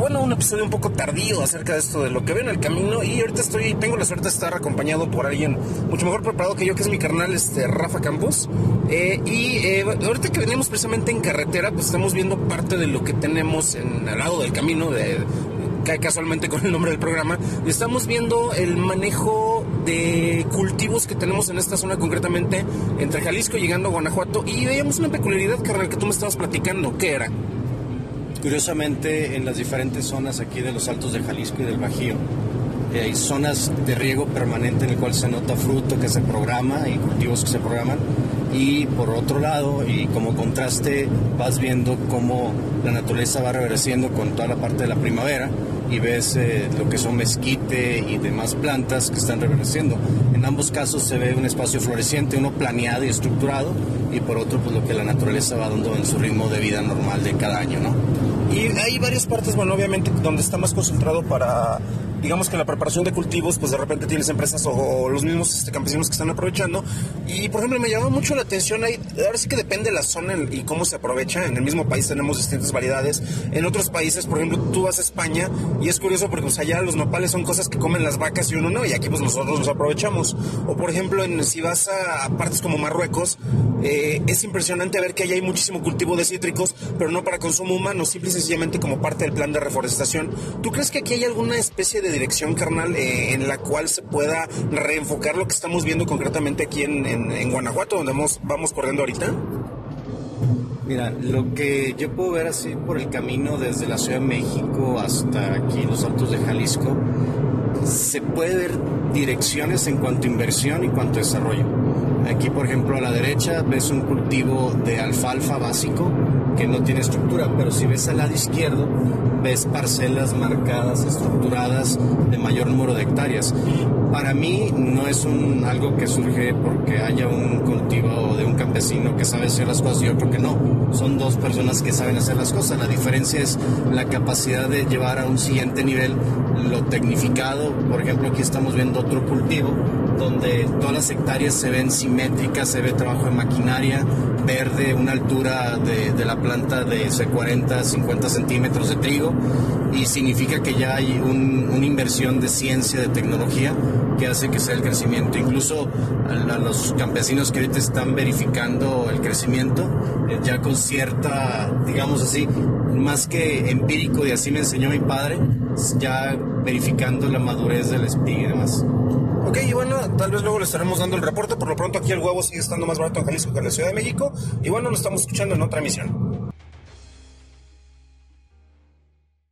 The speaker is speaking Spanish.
bueno, un episodio un poco tardío acerca de esto de lo que veo en el camino y ahorita estoy, tengo la suerte de estar acompañado por alguien mucho mejor preparado que yo, que es mi carnal, este, Rafa Campos. Eh, y eh, ahorita que venimos precisamente en carretera, pues estamos viendo parte de lo que tenemos en, al lado del camino, de, cae casualmente con el nombre del programa, y estamos viendo el manejo de cultivos que tenemos en esta zona, concretamente entre Jalisco llegando a Guanajuato, y veíamos una peculiaridad, carnal, que tú me estabas platicando. ¿Qué era? Curiosamente, en las diferentes zonas aquí de los Altos de Jalisco y del Bajío, eh, hay zonas de riego permanente en el cual se nota fruto que se programa y cultivos que se programan. Y por otro lado, y como contraste, vas viendo cómo la naturaleza va reversiendo con toda la parte de la primavera y ves eh, lo que son mezquite y demás plantas que están reversiendo. En ambos casos se ve un espacio floreciente, uno planeado y estructurado, y por otro, pues lo que la naturaleza va dando en su ritmo de vida normal de cada año, ¿no? Y hay varias partes, bueno, obviamente, donde está más concentrado para digamos que en la preparación de cultivos, pues de repente tienes empresas o, los mismos este, campesinos que están aprovechando. Y por ejemplo, me llama mucho la atención ahí, ahora sí que depende de la zona y cómo se aprovecha. En el mismo país tenemos distintas variedades. En otros países, por ejemplo, tú vas a España y es curioso porque pues, allá los nopales son cosas que comen las vacas y uno no, y aquí pues nosotros los aprovechamos. O por ejemplo, si vas a partes como Marruecos, eh, es impresionante ver que allá hay muchísimo cultivo de cítricos, pero no para consumo humano, simple y sencillamente como parte del plan de reforestación. ¿Tú crees que aquí hay alguna especie de dirección, carnal, eh, en la cual se pueda reenfocar lo que estamos viendo concretamente aquí en, en, Guanajuato, donde vamos, vamos corriendo ahorita? Mira, lo que yo puedo ver así por el camino desde la Ciudad de México hasta aquí los Altos de Jalisco, se puede ver direcciones en cuanto a inversión y cuanto a desarrollo. Aquí, por ejemplo, a la derecha ves un cultivo de alfalfa básico que no tiene estructura, pero si ves al lado izquierdo, ves parcelas marcadas, estructuradas de mayor número de hectáreas. Para mí no es un, algo que surge porque haya un cultivo de un campesino que sabe hacer las cosas y otro que no. Son dos personas que saben hacer las cosas. La diferencia es la capacidad de llevar a un siguiente nivel lo tecnificado. Por ejemplo, aquí estamos viendo otro cultivo donde todas las hectáreas se ven simétricas, se ve trabajo de maquinaria, verde, una altura de, de la planta de 40, 50 centímetros de trigo y significa que ya hay una inversión de ciencia, de tecnología que hace que sea el crecimiento. Incluso a, los campesinos que ahorita están verificando el crecimiento, eh, ya con cierta, digamos así, más que empírico y así me enseñó mi padre, ya verificando la madurez del espiga y demás. Ok, y bueno, tal vez luego le estaremos dando el reporte. Por lo pronto aquí el huevo sigue estando más barato en Jalisco que en la Ciudad de México. Y bueno, lo estamos escuchando en otra emisión.